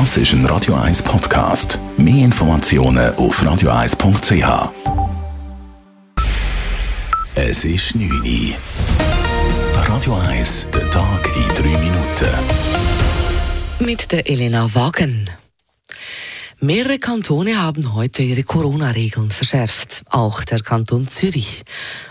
Das ist ein Radio 1 Podcast. Mehr Informationen auf radio1.ch. Es ist 9 Uhr. Radio 1, der Tag in 3 Minuten. Mit der Elena Wagen. Mehrere Kantone haben heute ihre Corona-Regeln verschärft, auch der Kanton Zürich.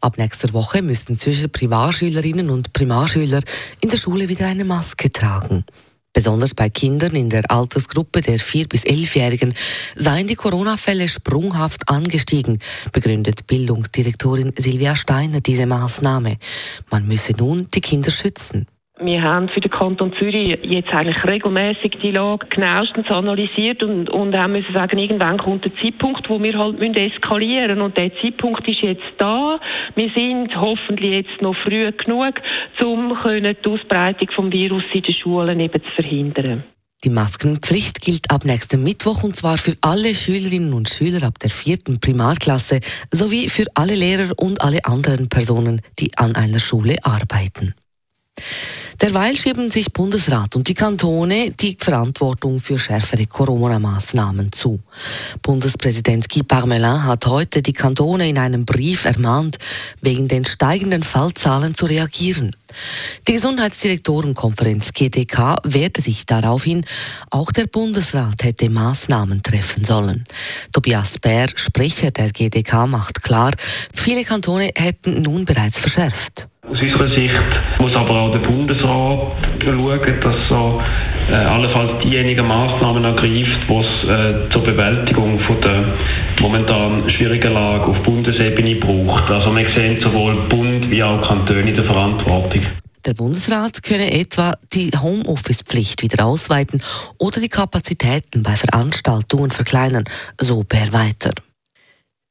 Ab nächster Woche müssen Zürcher Primarschülerinnen und Primarschüler in der Schule wieder eine Maske tragen. Besonders bei Kindern in der Altersgruppe der 4- bis 11-Jährigen seien die Corona-Fälle sprunghaft angestiegen, begründet Bildungsdirektorin Silvia Steiner diese Maßnahme. Man müsse nun die Kinder schützen. Wir haben für den Kanton Zürich jetzt eigentlich regelmäßig die Lage genauestens analysiert und, und haben müssen sagen, irgendwann kommt der Zeitpunkt, wo wir halt müssen eskalieren und der Zeitpunkt ist jetzt da. Wir sind hoffentlich jetzt noch früh genug, um die Ausbreitung vom Virus in den Schulen eben zu verhindern. Die Maskenpflicht gilt ab nächsten Mittwoch und zwar für alle Schülerinnen und Schüler ab der vierten Primarklasse sowie für alle Lehrer und alle anderen Personen, die an einer Schule arbeiten. Derweil schieben sich Bundesrat und die Kantone die Verantwortung für schärfere Corona-Maßnahmen zu. Bundespräsident Guy Parmelin hat heute die Kantone in einem Brief ermahnt, wegen den steigenden Fallzahlen zu reagieren. Die Gesundheitsdirektorenkonferenz GDK wehrte sich daraufhin, auch der Bundesrat hätte Maßnahmen treffen sollen. Tobias Bär, Sprecher der GDK, macht klar, viele Kantone hätten nun bereits verschärft. Aus unserer Sicht muss aber auch der Bundesrat schauen, dass er äh, allenfalls diejenigen Massnahmen ergreift, die es äh, zur Bewältigung von der momentan schwierigen Lage auf Bundesebene braucht. Also wir sehen sowohl Bund wie auch Kantone in der Verantwortung. Der Bundesrat könne etwa die Homeoffice-Pflicht wieder ausweiten oder die Kapazitäten bei Veranstaltungen verkleinern, so per weiter.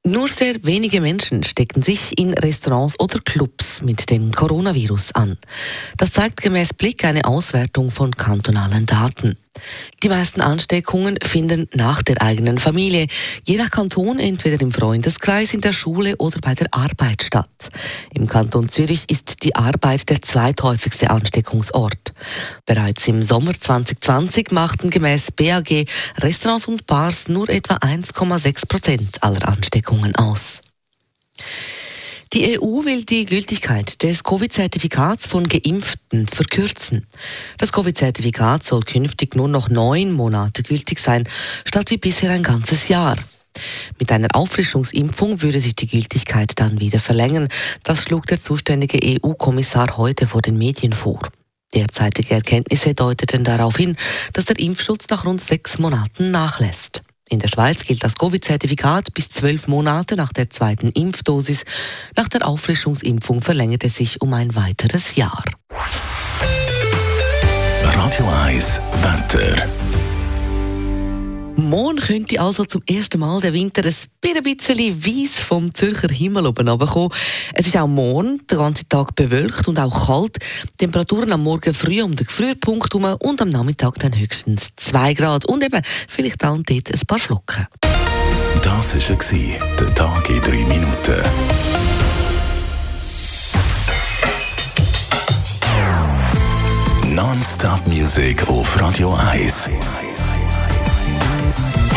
Nur sehr wenige Menschen stecken sich in Restaurants oder Clubs mit dem Coronavirus an. Das zeigt gemäß Blick eine Auswertung von kantonalen Daten. Die meisten Ansteckungen finden nach der eigenen Familie, je nach Kanton entweder im Freundeskreis, in der Schule oder bei der Arbeit statt. Im Kanton Zürich ist die Arbeit der zweithäufigste Ansteckungsort. Bereits im Sommer 2020 machten gemäß BAG Restaurants und Bars nur etwa 1,6 Prozent aller Ansteckungen aus. Die EU will die Gültigkeit des Covid-Zertifikats von Geimpften verkürzen. Das Covid-Zertifikat soll künftig nur noch neun Monate gültig sein, statt wie bisher ein ganzes Jahr. Mit einer Auffrischungsimpfung würde sich die Gültigkeit dann wieder verlängern. Das schlug der zuständige EU-Kommissar heute vor den Medien vor. Derzeitige Erkenntnisse deuteten darauf hin, dass der Impfschutz nach rund sechs Monaten nachlässt. In der Schweiz gilt das Covid-Zertifikat bis zwölf Monate nach der zweiten Impfdosis. Nach der Auffrischungsimpfung verlängert es sich um ein weiteres Jahr. Radio 1 Wetter. Morgen könnte also zum ersten Mal der Winter ein bisschen weiss vom Zürcher Himmel oben kommen. Es ist auch morgen den ganzen Tag bewölkt und auch kalt. Temperaturen am Morgen früh um den Frühpunkt herum und am Nachmittag dann höchstens 2 Grad und eben vielleicht da und dort ein paar Flocken. Das war der Tag in 3 Minuten. Non-Stop-Musik auf Radio 1